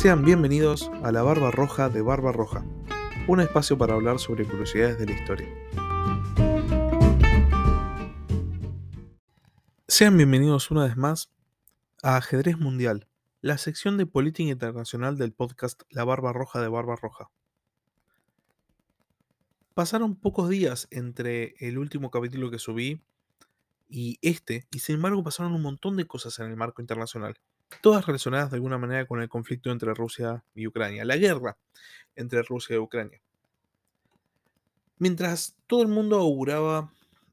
Sean bienvenidos a La Barba Roja de Barba Roja, un espacio para hablar sobre curiosidades de la historia. Sean bienvenidos una vez más a Ajedrez Mundial, la sección de política internacional del podcast La Barba Roja de Barba Roja. Pasaron pocos días entre el último capítulo que subí y este, y sin embargo pasaron un montón de cosas en el marco internacional todas relacionadas de alguna manera con el conflicto entre Rusia y Ucrania, la guerra entre Rusia y Ucrania. Mientras todo el mundo auguraba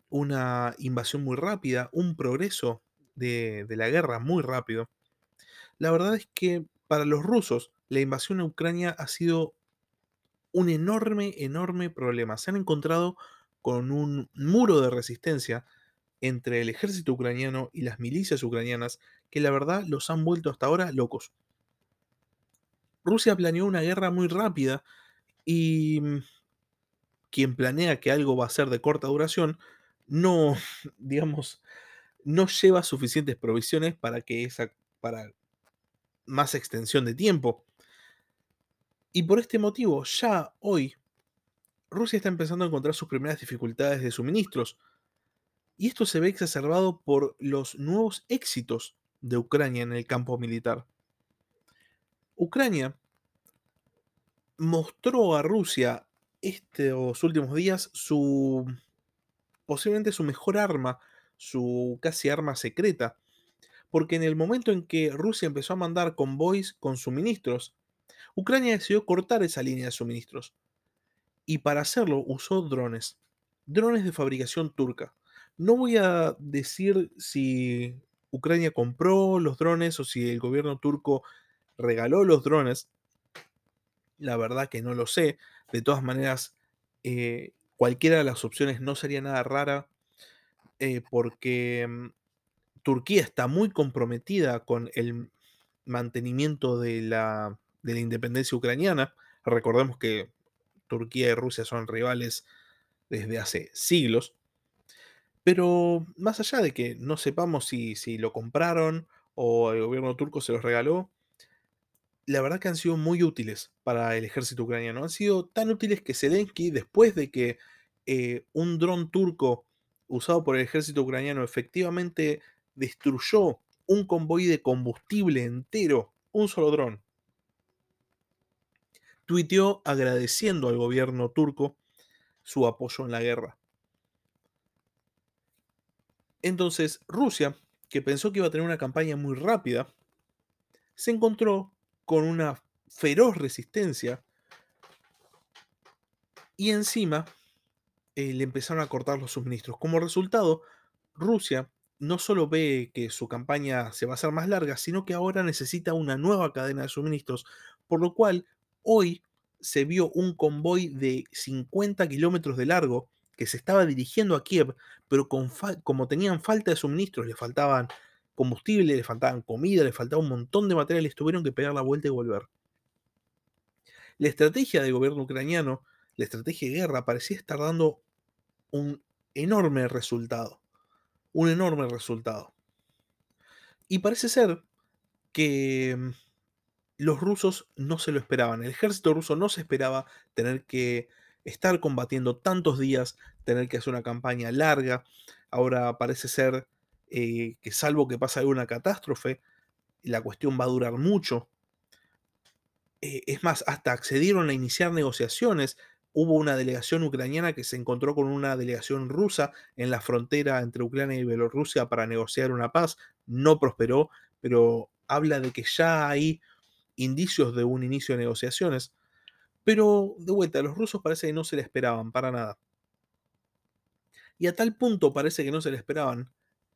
una invasión muy rápida, un progreso de, la guerra muy rápido, la verdad es que para los rusos la invasión a Ucrania ha sido un enorme, enorme problema. Se han encontrado con un muro de resistencia entre el ejército ucraniano y las milicias ucranianas que la verdad los han vuelto hasta ahora locos. Rusia planeó una guerra muy rápida y mm, quien planea que algo va a ser de corta duración no, digamos, no lleva suficientes provisiones para que esa para más extensión de tiempo. Y por este motivo, ya hoy Rusia está empezando a encontrar sus primeras dificultades de suministros. Y esto se ve exacerbado por los nuevos éxitos de Ucrania en el campo militar. Ucrania mostró a Rusia estos últimos días su posiblemente su mejor arma, su casi arma secreta, porque en el momento en que Rusia empezó a mandar convoys con suministros, Ucrania decidió cortar esa línea de suministros. Y para hacerlo usó drones, drones de fabricación turca. No voy a decir si Ucrania compró los drones o si el gobierno turco regaló los drones. La verdad que no lo sé. De todas maneras, eh, cualquiera de las opciones no sería nada rara eh, porque mm, Turquía está muy comprometida con el mantenimiento de la, de la independencia ucraniana. Recordemos que Turquía y Rusia son rivales desde hace siglos. Pero más allá de que no sepamos si, lo compraron o el gobierno turco se los regaló, la verdad que han sido muy útiles para el ejército ucraniano. Han sido tan útiles que Zelensky, después de que eh, un dron turco usado por el ejército ucraniano efectivamente destruyó un convoy de combustible entero, un solo dron, tuiteó agradeciendo al gobierno turco su apoyo en la guerra. Entonces, Rusia, que pensó que iba a tener una campaña muy rápida, se encontró con una feroz resistencia y encima eh, le empezaron a cortar los suministros. Como resultado, Rusia no solo ve que su campaña se va a hacer más larga, sino que ahora necesita una nueva cadena de suministros, por lo cual hoy se vio un convoy de 50 kilómetros de largo que se estaba dirigiendo a Kiev, pero como tenían falta de suministros, le faltaban combustible, le faltaban comida, le faltaba un montón de materiales, tuvieron que pegar la vuelta y volver. La estrategia del gobierno ucraniano, la estrategia de guerra, parecía estar dando un enorme resultado. Un enorme resultado. Y parece ser que mm, los rusos no se lo esperaban. El ejército ruso no se esperaba tener que estar combatiendo tantos días, tener que hacer una campaña larga. Ahora parece ser eh, que salvo que pase alguna catástrofe, la cuestión va a durar mucho. Eh, es más, hasta accedieron a iniciar negociaciones. Hubo una delegación ucraniana que se encontró con una delegación rusa en la frontera entre Ucrania y Bielorrusia para negociar una paz. No prosperó, pero habla de que ya hay indicios de un inicio de negociaciones. Pero de vuelta, los rusos parece que no se le esperaban para nada. Y a tal punto parece que no se le esperaban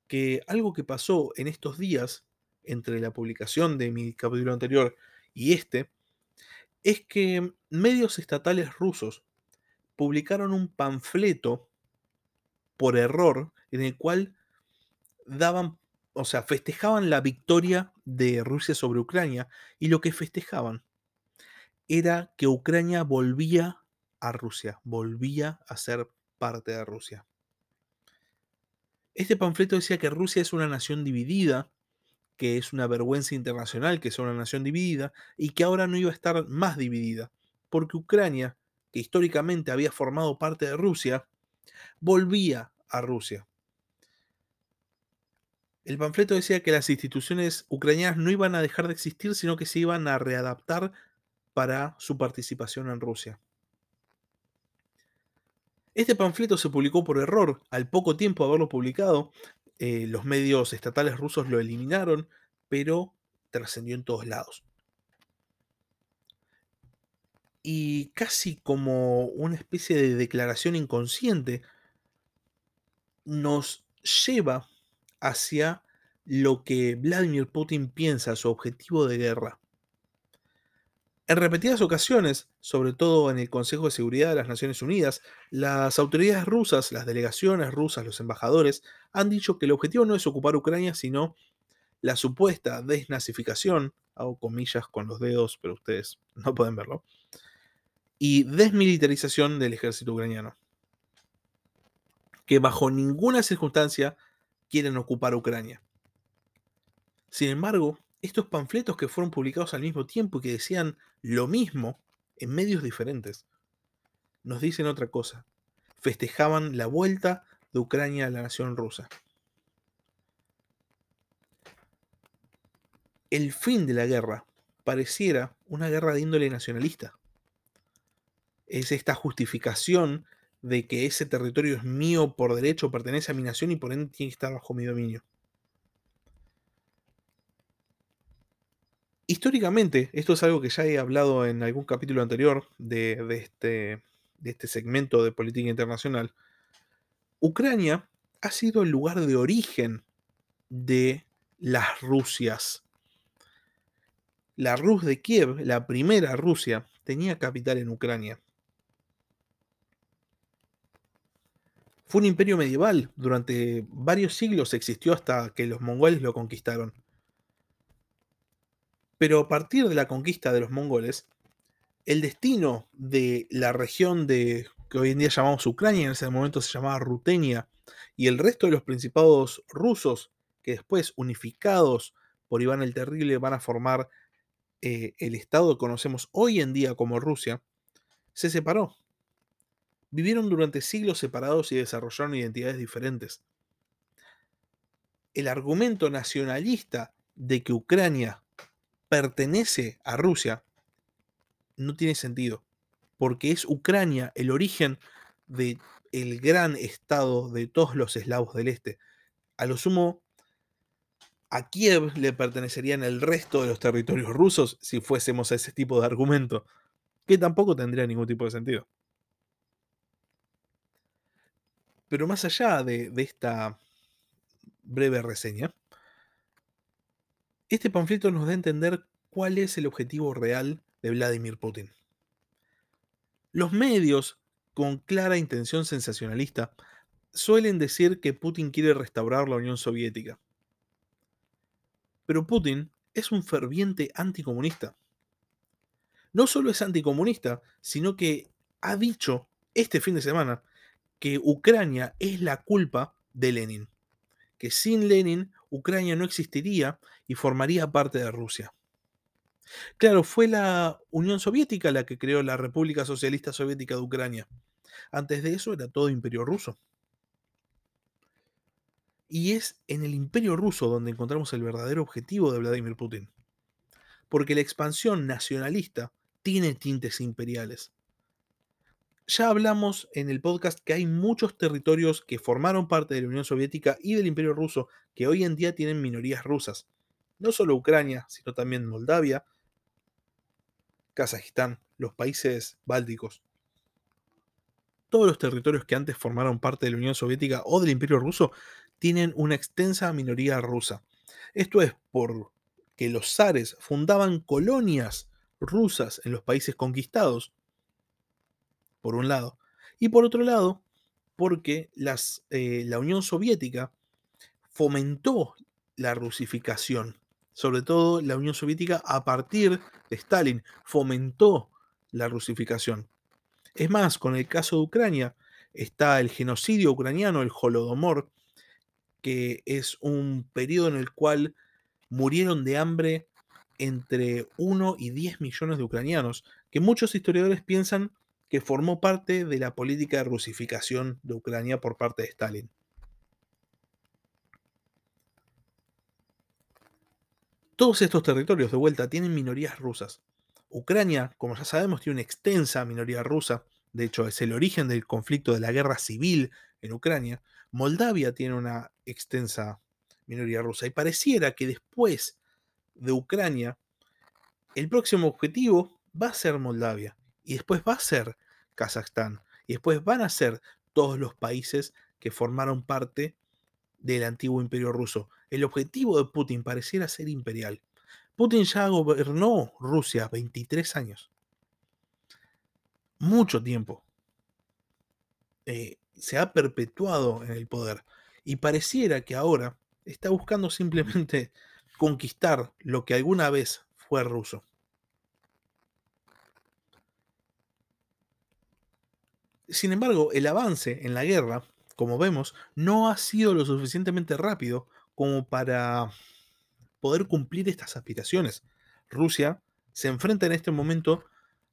que algo que pasó en estos días, entre la publicación de mi capítulo anterior y este, es que medios estatales rusos publicaron un panfleto por error en el cual daban, o sea, festejaban la victoria de Rusia sobre Ucrania y lo que festejaban era que Ucrania volvía a Rusia, volvía a ser parte de Rusia. Este panfleto decía que Rusia es una nación dividida, que es una vergüenza internacional que sea una nación dividida y que ahora no iba a estar más dividida, porque Ucrania, que históricamente había formado parte de Rusia, volvía a Rusia. El panfleto decía que las instituciones ucranianas no iban a dejar de existir, sino que se iban a readaptar para su participación en Rusia. Este panfleto se publicó por error. Al poco tiempo de haberlo publicado, eh, los medios estatales rusos lo eliminaron, pero trascendió en todos lados. Y casi como una especie de declaración inconsciente, nos lleva hacia lo que Vladimir Putin piensa, su objetivo de guerra. En repetidas ocasiones, sobre todo en el Consejo de Seguridad de las Naciones Unidas, las autoridades rusas, las delegaciones rusas, los embajadores, han dicho que el objetivo no es ocupar Ucrania, sino la supuesta desnazificación, hago comillas con los dedos, pero ustedes no pueden verlo, y desmilitarización del ejército ucraniano. Que bajo ninguna circunstancia quieren ocupar Ucrania. Sin embargo, estos panfletos que fueron publicados al mismo tiempo y que decían lo mismo en medios diferentes, nos dicen otra cosa. Festejaban la vuelta de Ucrania a la nación rusa. El fin de la guerra pareciera una guerra de índole nacionalista. Es esta justificación de que ese territorio es mío por derecho, pertenece a mi nación y por ende tiene que estar bajo mi dominio. Históricamente, esto es algo que ya he hablado en algún capítulo anterior de, este, este segmento de política internacional, Ucrania ha sido el lugar de origen de las Rusias. La Rus de Kiev, la primera Rusia, tenía capital en Ucrania. Fue un imperio medieval, durante varios siglos existió hasta que los mongoles lo conquistaron. Pero a partir de la conquista de los mongoles, el destino de la región de que hoy en día llamamos Ucrania, en ese momento se llamaba Rutenia, y el resto de los principados rusos, que después unificados por Iván el Terrible van a formar eh, el estado que conocemos hoy en día como Rusia, se separó. Vivieron durante siglos separados y desarrollaron identidades diferentes. El argumento nacionalista de que Ucrania pertenece a Rusia no tiene sentido, porque es Ucrania el origen del el gran estado de todos los eslavos del este. A lo sumo, a Kiev le pertenecerían el resto de los territorios rusos si fuésemos a ese tipo de argumento, que tampoco tendría ningún tipo de sentido. Pero más allá de esta breve reseña, este panfleto nos da a entender cuál es el objetivo real de Vladimir Putin. Los medios, con clara intención sensacionalista, suelen decir que Putin quiere restaurar la Unión Soviética. Pero Putin es un ferviente anticomunista. No solo es anticomunista, sino que ha dicho este fin de semana que Ucrania es la culpa de Lenin, que sin Lenin Ucrania no existiría y formaría parte de Rusia. Claro, fue la Unión Soviética la que creó la República Socialista Soviética de Ucrania. Antes de eso era todo imperio ruso. Y es en el imperio ruso donde encontramos el verdadero objetivo de Vladimir Putin. Porque la expansión nacionalista tiene tintes imperiales. Ya hablamos en el podcast que hay muchos territorios que formaron parte de la Unión Soviética y del Imperio Ruso que hoy en día tienen minorías rusas. No solo Ucrania, sino también Moldavia, Kazajistán, los países bálticos. Todos los territorios que antes formaron parte de la Unión Soviética o del Imperio Ruso tienen una extensa minoría rusa. Esto es porque los zares fundaban colonias rusas en los países conquistados por un lado. Y por otro lado, porque las, eh, la Unión Soviética fomentó la rusificación. Sobre todo la Unión Soviética a partir de Stalin fomentó la rusificación. Es más, con el caso de Ucrania está el genocidio ucraniano, el Holodomor, que es un periodo en el cual murieron de hambre entre 1 y 10 millones de ucranianos, que muchos historiadores piensan que formó parte de la política de rusificación de Ucrania por parte de Stalin. Todos estos territorios de vuelta tienen minorías rusas. Ucrania, como ya sabemos, tiene una extensa minoría rusa, de hecho es el origen del conflicto de la guerra civil en Ucrania. Moldavia tiene una extensa minoría rusa y pareciera que después de Ucrania, el próximo objetivo va a ser Moldavia y después va a ser Kazajstán y después van a ser todos los países que formaron parte del antiguo imperio ruso. El objetivo de Putin pareciera ser imperial. Putin ya gobernó Rusia 23 años. Mucho tiempo. Eh, se ha perpetuado en el poder. Y pareciera que ahora está buscando simplemente conquistar lo que alguna vez fue ruso. Sin embargo, el avance en la guerra, como vemos, no ha sido lo suficientemente rápido como para poder cumplir estas aspiraciones. Rusia se enfrenta en este momento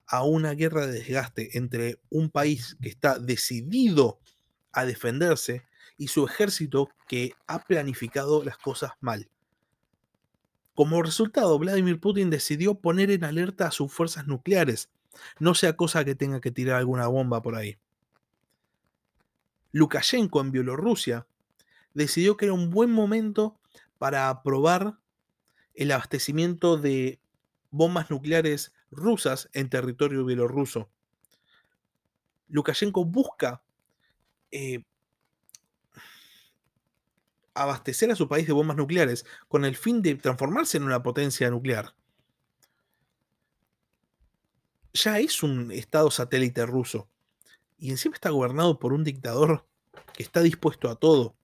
a una guerra de desgaste entre un país que está decidido a defenderse y su ejército que ha planificado las cosas mal. Como resultado, Vladimir Putin decidió poner en alerta a sus fuerzas nucleares, no sea cosa que tenga que tirar alguna bomba por ahí. Lukashenko en Bielorrusia decidió que era un buen momento para aprobar el abastecimiento de bombas nucleares rusas en territorio bielorruso. Lukashenko busca eh, abastecer a su país de bombas nucleares con el fin de transformarse en una potencia nuclear. Ya es un estado satélite ruso y encima está gobernado por un dictador que está dispuesto a todo.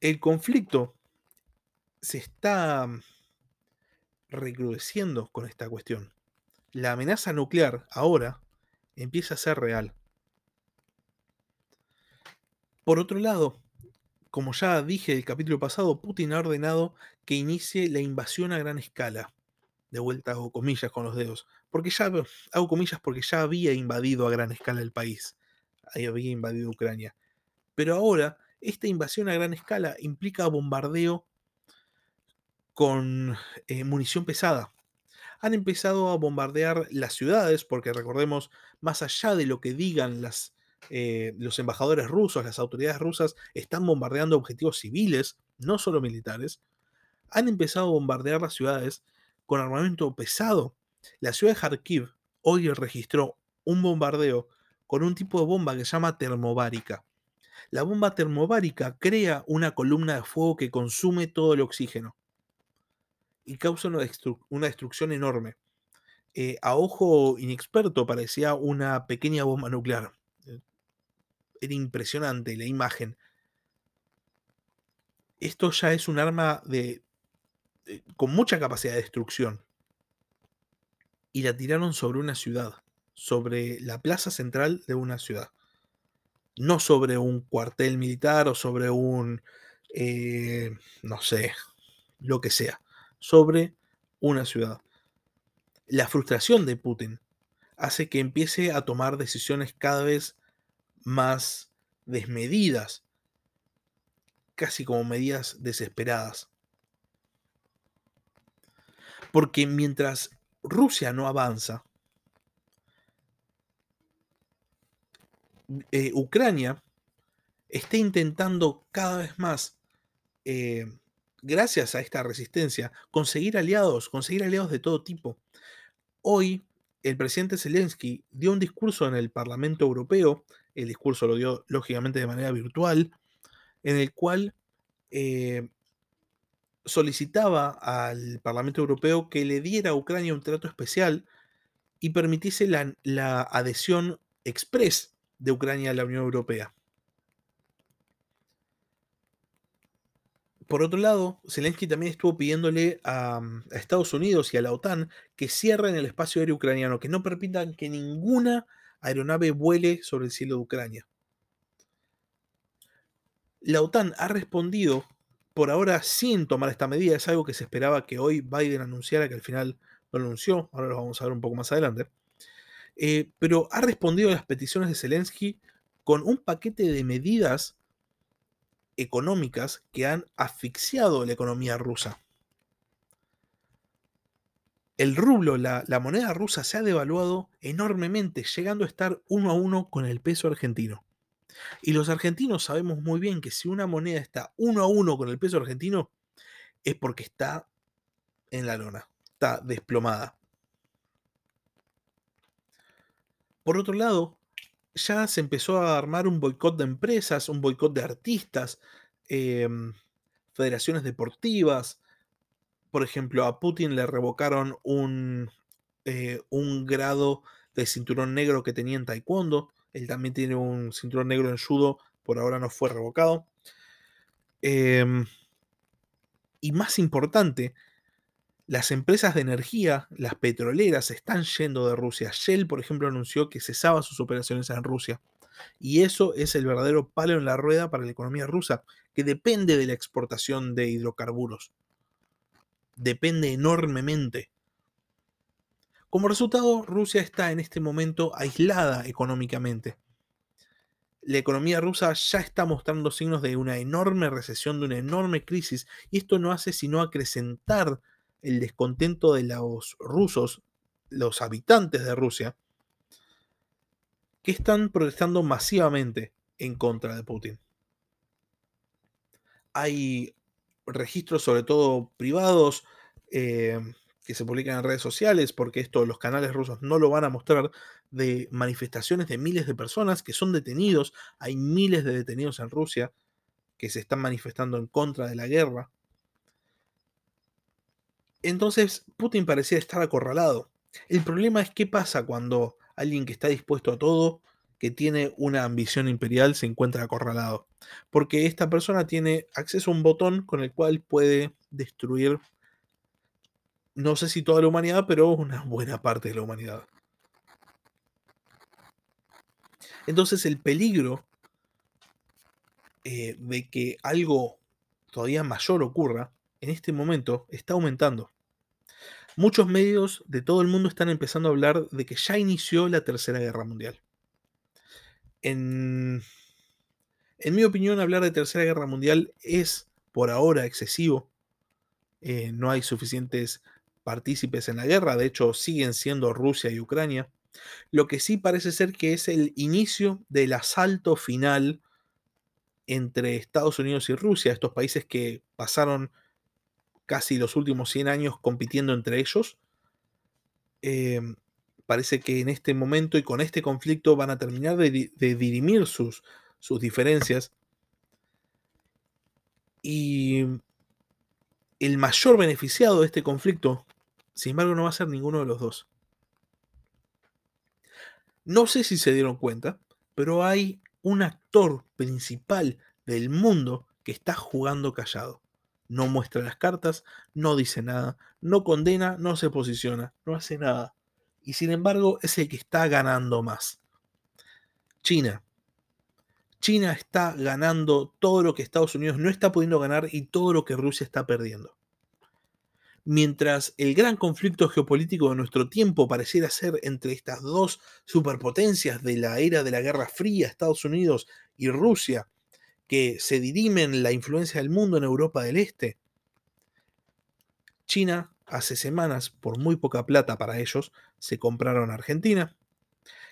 El conflicto se está recrudeciendo con esta cuestión. La amenaza nuclear ahora empieza a ser real. Por otro lado, como ya dije el capítulo pasado, Putin ha ordenado que inicie la invasión a gran escala. De vuelta hago comillas con los dedos. Porque ya hago comillas porque ya había invadido a gran escala el país. Ahí había invadido Ucrania. Pero ahora, esta invasión a gran escala implica bombardeo con eh, munición pesada. Han empezado a bombardear las ciudades, porque recordemos, más allá de lo que digan eh, los embajadores rusos, las autoridades rusas, están bombardeando objetivos civiles, no solo militares, han empezado a bombardear las ciudades con armamento pesado. La ciudad de Kharkiv hoy registró un bombardeo con un tipo de bomba que se llama termobárica. La bomba termobárica crea una columna de fuego que consume todo el oxígeno y causa una, destrucción enorme. Eh, a ojo inexperto parecía una pequeña bomba nuclear era impresionante la imagen. Esto ya es un arma de, con mucha capacidad de destrucción. Y la tiraron sobre una ciudad, sobre la plaza central de una ciudad. No sobre un cuartel militar o sobre un, eh, no sé, lo que sea, sobre una ciudad. La frustración de Putin hace que empiece a tomar decisiones cada vez más desmedidas, casi como medidas desesperadas. Porque mientras Rusia no avanza, eh, Ucrania está intentando cada vez más, eh, gracias a esta resistencia, conseguir aliados, conseguir aliados de todo tipo. Hoy, el presidente Zelensky dio un discurso en el Parlamento Europeo el discurso lo dio lógicamente de manera virtual, en el cual eh, solicitaba al Parlamento Europeo que le diera a Ucrania un trato especial y permitiese la, la adhesión express de Ucrania a la Unión Europea. Por otro lado, Zelensky también estuvo pidiéndole a, a, Estados Unidos y a la OTAN que cierren el espacio aéreo ucraniano, que no permitan que ninguna aeronave vuele sobre el cielo de Ucrania. La OTAN ha respondido por ahora sin tomar esta medida. Es algo que se esperaba que hoy Biden anunciara, que al final lo anunció. Ahora lo vamos a ver un poco más adelante. Eh, pero ha respondido a las peticiones de Zelensky con un paquete de medidas económicas que han asfixiado la economía rusa. El rublo, la, moneda rusa, se ha devaluado enormemente, llegando a estar uno a uno con el peso argentino. Y los argentinos sabemos muy bien que si una moneda está uno a uno con el peso argentino, es porque está en la lona, está desplomada. Por otro lado, ya se empezó a armar un boicot de empresas, un boicot de artistas, em, federaciones deportivas. Por ejemplo, a Putin le revocaron un, eh, un grado de cinturón negro que tenía en taekwondo. Él también tiene un cinturón negro en judo, por ahora no fue revocado. Em, y más importante, las empresas de energía, las petroleras, están yendo de Rusia. Shell, por ejemplo, anunció que cesaba sus operaciones en Rusia. Y eso es el verdadero palo en la rueda para la economía rusa, que depende de la exportación de hidrocarburos. Depende enormemente. Como resultado, Rusia está en este momento aislada económicamente. La economía rusa ya está mostrando signos de una enorme recesión, de una enorme crisis, y esto no hace sino acrecentar el descontento de los rusos, los habitantes de Rusia, que están protestando masivamente en contra de Putin. Hay registros, sobre todo privados, eh, que se publican en redes sociales, porque esto los canales rusos no lo van a mostrar, de manifestaciones de miles de personas que son detenidos. Hay miles de detenidos en Rusia que se están manifestando en contra de la guerra. Entonces Putin parecía estar acorralado. El problema es qué pasa cuando alguien que está dispuesto a todo, que tiene una ambición imperial, se encuentra acorralado. Porque esta persona tiene acceso a un botón con el cual puede destruir no sé si toda la humanidad, pero una buena parte de la humanidad. Entonces el peligro eh, de que algo todavía mayor ocurra en este momento está aumentando. Muchos medios de todo el mundo están empezando a hablar de que ya inició la Tercera Guerra Mundial. En, en mi opinión, hablar de Tercera Guerra Mundial es por ahora excesivo. Eh, no hay suficientes partícipes en la guerra, de hecho siguen siendo Rusia y Ucrania. Lo que sí parece ser que es el inicio del asalto final entre Estados Unidos y Rusia, estos países que pasaron casi los últimos 100 años compitiendo entre ellos. Em, parece que en este momento y con este conflicto van a terminar de, dirimir sus, sus diferencias. Y el mayor beneficiado de este conflicto sin embargo, no va a ser ninguno de los dos. No sé si se dieron cuenta, pero hay un actor principal del mundo que está jugando callado. No muestra las cartas, no dice nada, no condena, no se posiciona, no hace nada. Y sin embargo es el que está ganando más. China. China está ganando todo lo que Estados Unidos no está pudiendo ganar y todo lo que Rusia está perdiendo mientras el gran conflicto geopolítico de nuestro tiempo pareciera ser entre estas dos superpotencias de la era de la Guerra Fría, Estados Unidos y Rusia, que se dirimen la influencia del mundo en Europa del Este, China hace semanas, por muy poca plata para ellos, se compraron Argentina.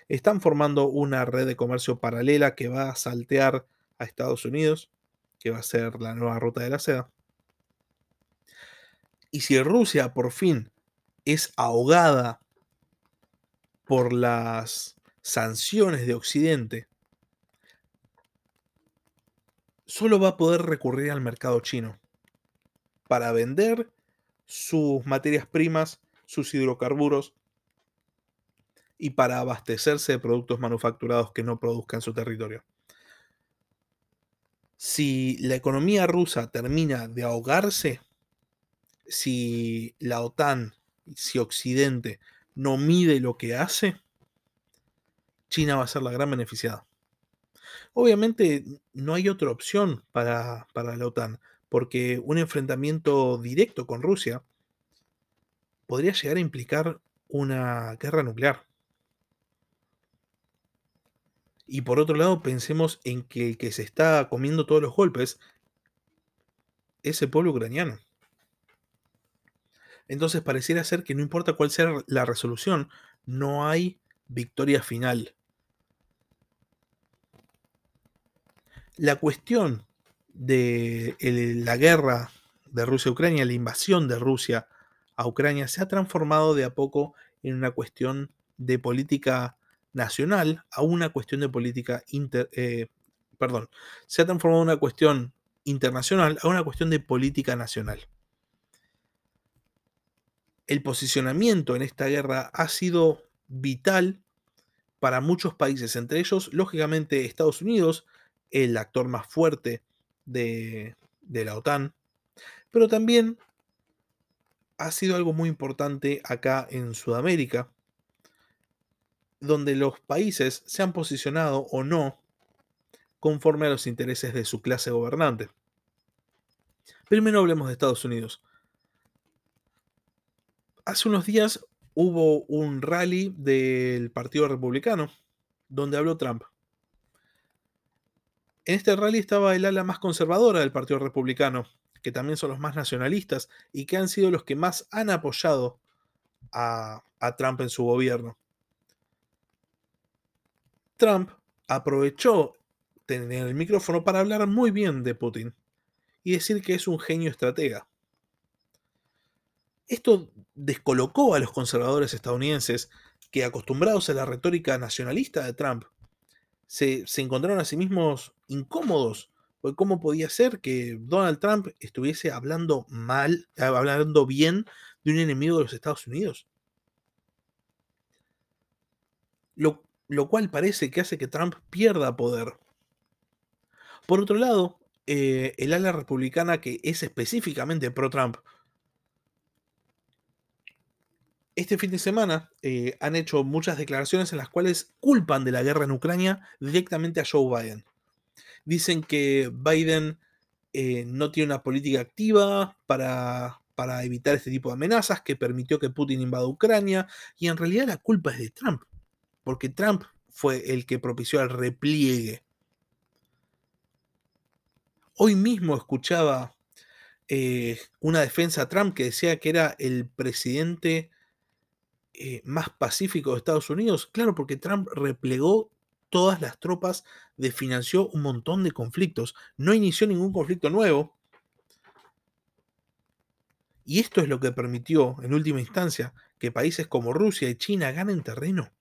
Están formando una red de comercio paralela que va a saltear a Estados Unidos, que va a ser la nueva ruta de la seda. Y si Rusia por fin es ahogada por las sanciones de Occidente, solo va a poder recurrir al mercado chino para vender sus materias primas, sus hidrocarburos y para abastecerse de productos manufacturados que no produzcan su territorio. Si la economía rusa termina de ahogarse, si la OTAN, si Occidente no mide lo que hace, China va a ser la gran beneficiada. Obviamente no hay otra opción para, la OTAN, porque un enfrentamiento directo con Rusia podría llegar a implicar una guerra nuclear. Y por otro lado, pensemos en que el que se está comiendo todos los golpes es el pueblo ucraniano. Entonces pareciera ser que no importa cuál sea la resolución, no hay victoria final. La cuestión de la guerra de Rusia-Ucrania, la invasión de Rusia a Ucrania, se ha transformado de a poco en una cuestión de política nacional a una cuestión de política inter, eh, perdón, se ha transformado una cuestión internacional a una cuestión de política nacional. El posicionamiento en esta guerra ha sido vital para muchos países, entre ellos, lógicamente, Estados Unidos, el actor más fuerte de, la OTAN, pero también ha sido algo muy importante acá en Sudamérica, donde los países se han posicionado o no conforme a los intereses de su clase gobernante. Primero hablemos de Estados Unidos. Hace unos días hubo un rally del Partido Republicano donde habló Trump. En este rally estaba el ala más conservadora del Partido Republicano, que también son los más nacionalistas y que han sido los que más han apoyado a, a Trump en su gobierno. Trump aprovechó tener el micrófono para hablar muy bien de Putin y decir que es un genio estratega. Esto descolocó a los conservadores estadounidenses que, acostumbrados a la retórica nacionalista de Trump, se, encontraron a sí mismos incómodos. Porque cómo podía ser que Donald Trump estuviese hablando mal, hablando bien de un enemigo de los Estados Unidos. Lo, lo cual parece que hace que Trump pierda poder. Por otro lado, eh, el ala republicana que es específicamente pro-Trump, este fin de semana eh, han hecho muchas declaraciones en las cuales culpan de la guerra en Ucrania directamente a Joe Biden. Dicen que Biden eh, no tiene una política activa para, para evitar este tipo de amenazas, que permitió que Putin invada Ucrania, y en realidad la culpa es de Trump porque Trump fue el que propició el repliegue. Hoy mismo escuchaba eh, una defensa a Trump que decía que era el presidente eh, más pacífico de Estados Unidos. Claro, porque Trump replegó todas las tropas, desfinanció un montón de conflictos, no inició ningún conflicto nuevo. Y esto es lo que permitió, en última instancia, que países como Rusia y China ganen terreno.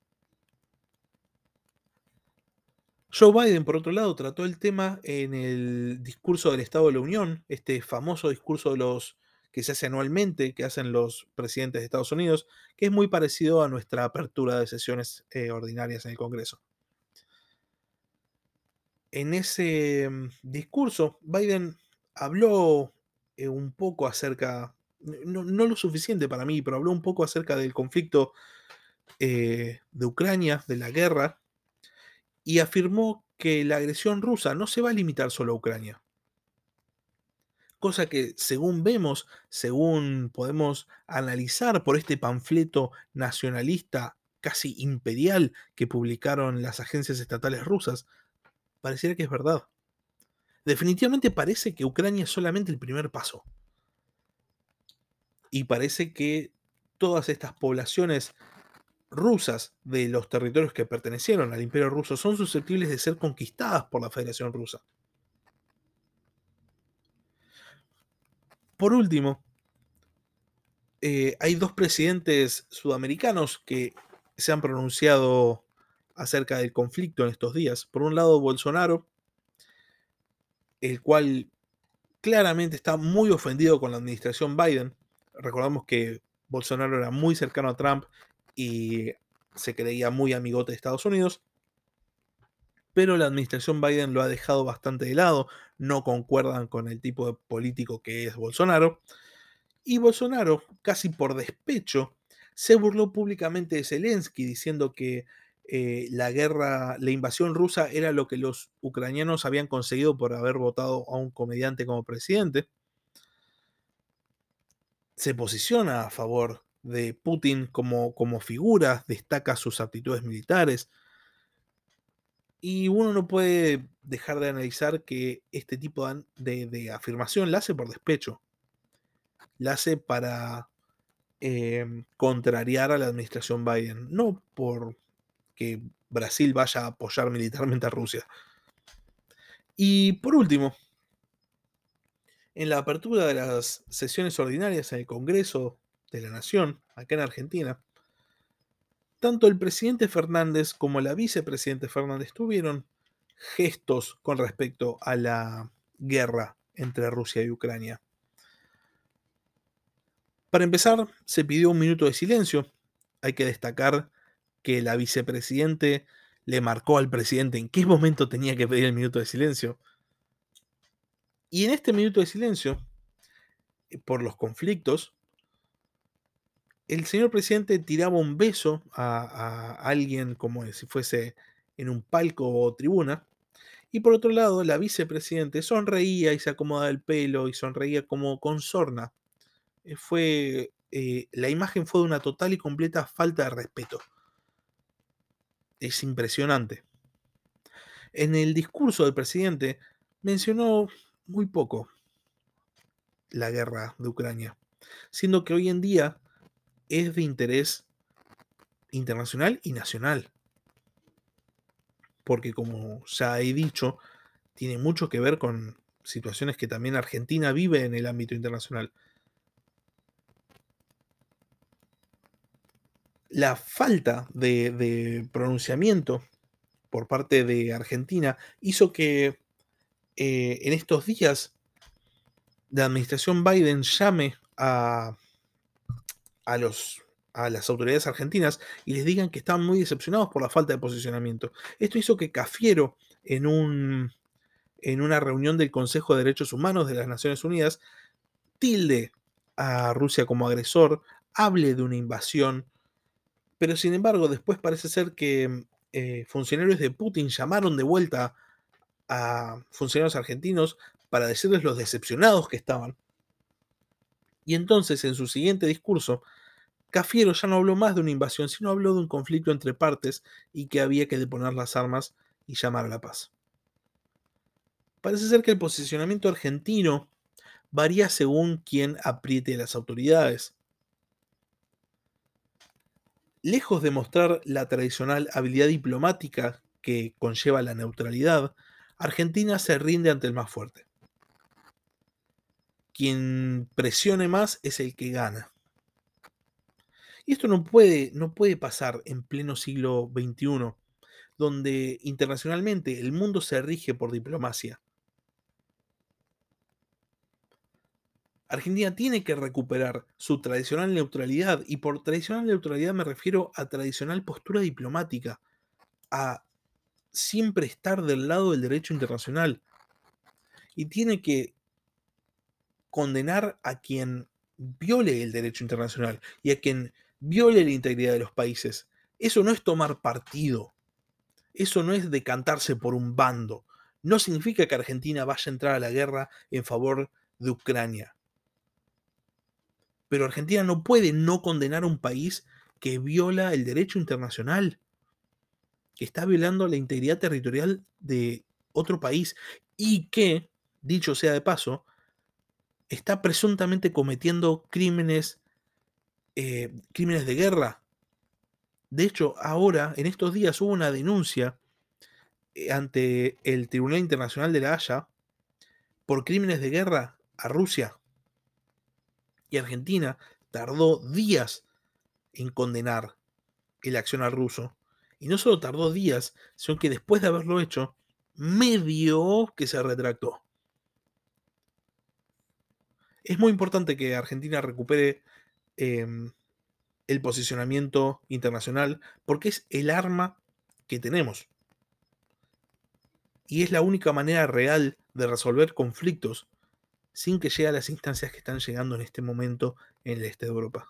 Joe Biden, por otro lado, trató el tema en el discurso del Estado de la Unión, este famoso discurso de los que se hace anualmente, que hacen los presidentes de Estados Unidos, que es muy parecido a nuestra apertura de sesiones eh, ordinarias en el Congreso. En ese mm, discurso, Biden habló eh, un poco acerca, no, lo suficiente para mí, pero habló un poco acerca del conflicto eh, de Ucrania, de la guerra, y afirmó que la agresión rusa no se va a limitar solo a Ucrania. Cosa que, según vemos, según podemos analizar por este panfleto nacionalista casi imperial que publicaron las agencias estatales rusas, pareciera que es verdad. Definitivamente parece que Ucrania es solamente el primer paso. Y parece que todas estas poblaciones rusas de los territorios que pertenecieron al imperio ruso son susceptibles de ser conquistadas por la Federación Rusa. Por último, eh, hay dos presidentes sudamericanos que se han pronunciado acerca del conflicto en estos días. Por un lado, Bolsonaro, el cual claramente está muy ofendido con la administración Biden. Recordamos que Bolsonaro era muy cercano a Trump y se creía muy amigote de Estados Unidos. Pero la administración Biden lo ha dejado bastante de lado, no concuerdan con el tipo de político que es Bolsonaro. Y Bolsonaro, casi por despecho, se burló públicamente de Zelensky diciendo que eh, la guerra, la invasión rusa era lo que los ucranianos habían conseguido por haber votado a un comediante como presidente. se posiciona a favor de Putin como, como figura, destaca sus aptitudes militares. Y uno no puede dejar de analizar que este tipo de, afirmación la hace por despecho. La hace para eh, contrariar a la administración Biden, no por que Brasil vaya a apoyar militarmente a Rusia. Y por último, en la apertura de las sesiones ordinarias en el Congreso de la Nación, acá en Argentina, tanto el presidente Fernández como la vicepresidente Fernández tuvieron gestos con respecto a la guerra entre Rusia y Ucrania. Para empezar, se pidió un minuto de silencio. Hay que destacar que la vicepresidente le marcó al presidente en qué momento tenía que pedir el minuto de silencio. Y en este minuto de silencio, eh, por los conflictos, el señor presidente tiraba un beso a, alguien como si fuese en un palco o tribuna. Y por otro lado, la vicepresidente sonreía y se acomodaba el pelo y sonreía como con sorna. Eh, fue, eh, la imagen fue de una total y completa falta de respeto. Es impresionante. En el discurso del presidente mencionó muy poco la guerra de Ucrania, siendo que hoy en día es de interés internacional y nacional. Porque como ya he dicho, tiene mucho que ver con situaciones que también Argentina vive en el ámbito internacional. La falta de, pronunciamiento por parte de Argentina hizo que eh, en estos días la administración Biden llame a, a, los, a las autoridades argentinas y les digan que están muy decepcionados por la falta de posicionamiento. Esto hizo que Cafiero, en, un, en una reunión del Consejo de Derechos Humanos de las Naciones Unidas, tilde a Rusia como agresor, hable de una invasión, pero sin embargo después parece ser que eh, funcionarios de Putin llamaron de vuelta a funcionarios argentinos para decirles los decepcionados que estaban. Y entonces, en su siguiente discurso, Cafiero ya no habló más de una invasión, sino habló de un conflicto entre partes y que había que deponer las armas y llamar a la paz. Parece ser que el posicionamiento argentino varía según quien apriete las autoridades. Lejos de mostrar la tradicional habilidad diplomática que conlleva la neutralidad, Argentina se rinde ante el más fuerte. Quien presione más es el que gana. Y esto no puede, no puede pasar en pleno siglo XXI, donde internacionalmente el mundo se rige por diplomacia. Argentina tiene que recuperar su tradicional neutralidad, y por tradicional neutralidad me refiero a tradicional postura diplomática, a siempre estar del lado del derecho internacional. Y tiene que condenar a quien viole el derecho internacional y a quien viole la integridad de los países. Eso no es tomar partido. Eso no es decantarse por un bando. No significa que Argentina vaya a entrar a la guerra en favor de Ucrania. Pero Argentina no puede no condenar a un país que viola el derecho internacional que está violando la integridad territorial de otro país y que, dicho sea de paso, está presuntamente cometiendo crímenes, eh, crímenes de guerra. De hecho, ahora, en estos días, hubo una denuncia eh, ante el Tribunal Internacional de la Haya por crímenes de guerra a Rusia. Y Argentina tardó días en condenar el accionar ruso. Y no solo tardó días, sino que después de haberlo hecho, medio que se retractó. Es muy importante que Argentina recupere em, el posicionamiento internacional porque es el arma que tenemos. Y es la única manera real de resolver conflictos sin que llegue a las instancias que están llegando en este momento en el este de Europa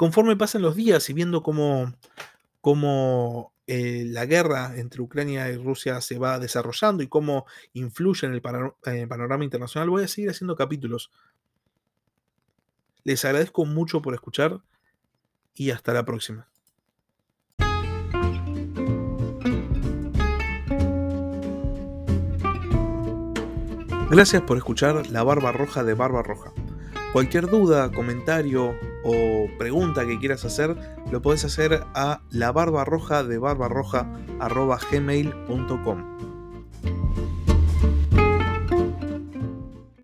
conforme pasan los días y viendo cómo, eh, la guerra entre Ucrania y Rusia se va desarrollando y cómo influye en el, panorama internacional, voy a seguir haciendo capítulos Les agradezco mucho por escuchar y hasta la próxima. Gracias por escuchar La Barba Roja de Barba Roja. Cualquier duda, comentario o pregunta que quieras hacer, lo puedes hacer a la barbarroja de barbarroja.gmail.com.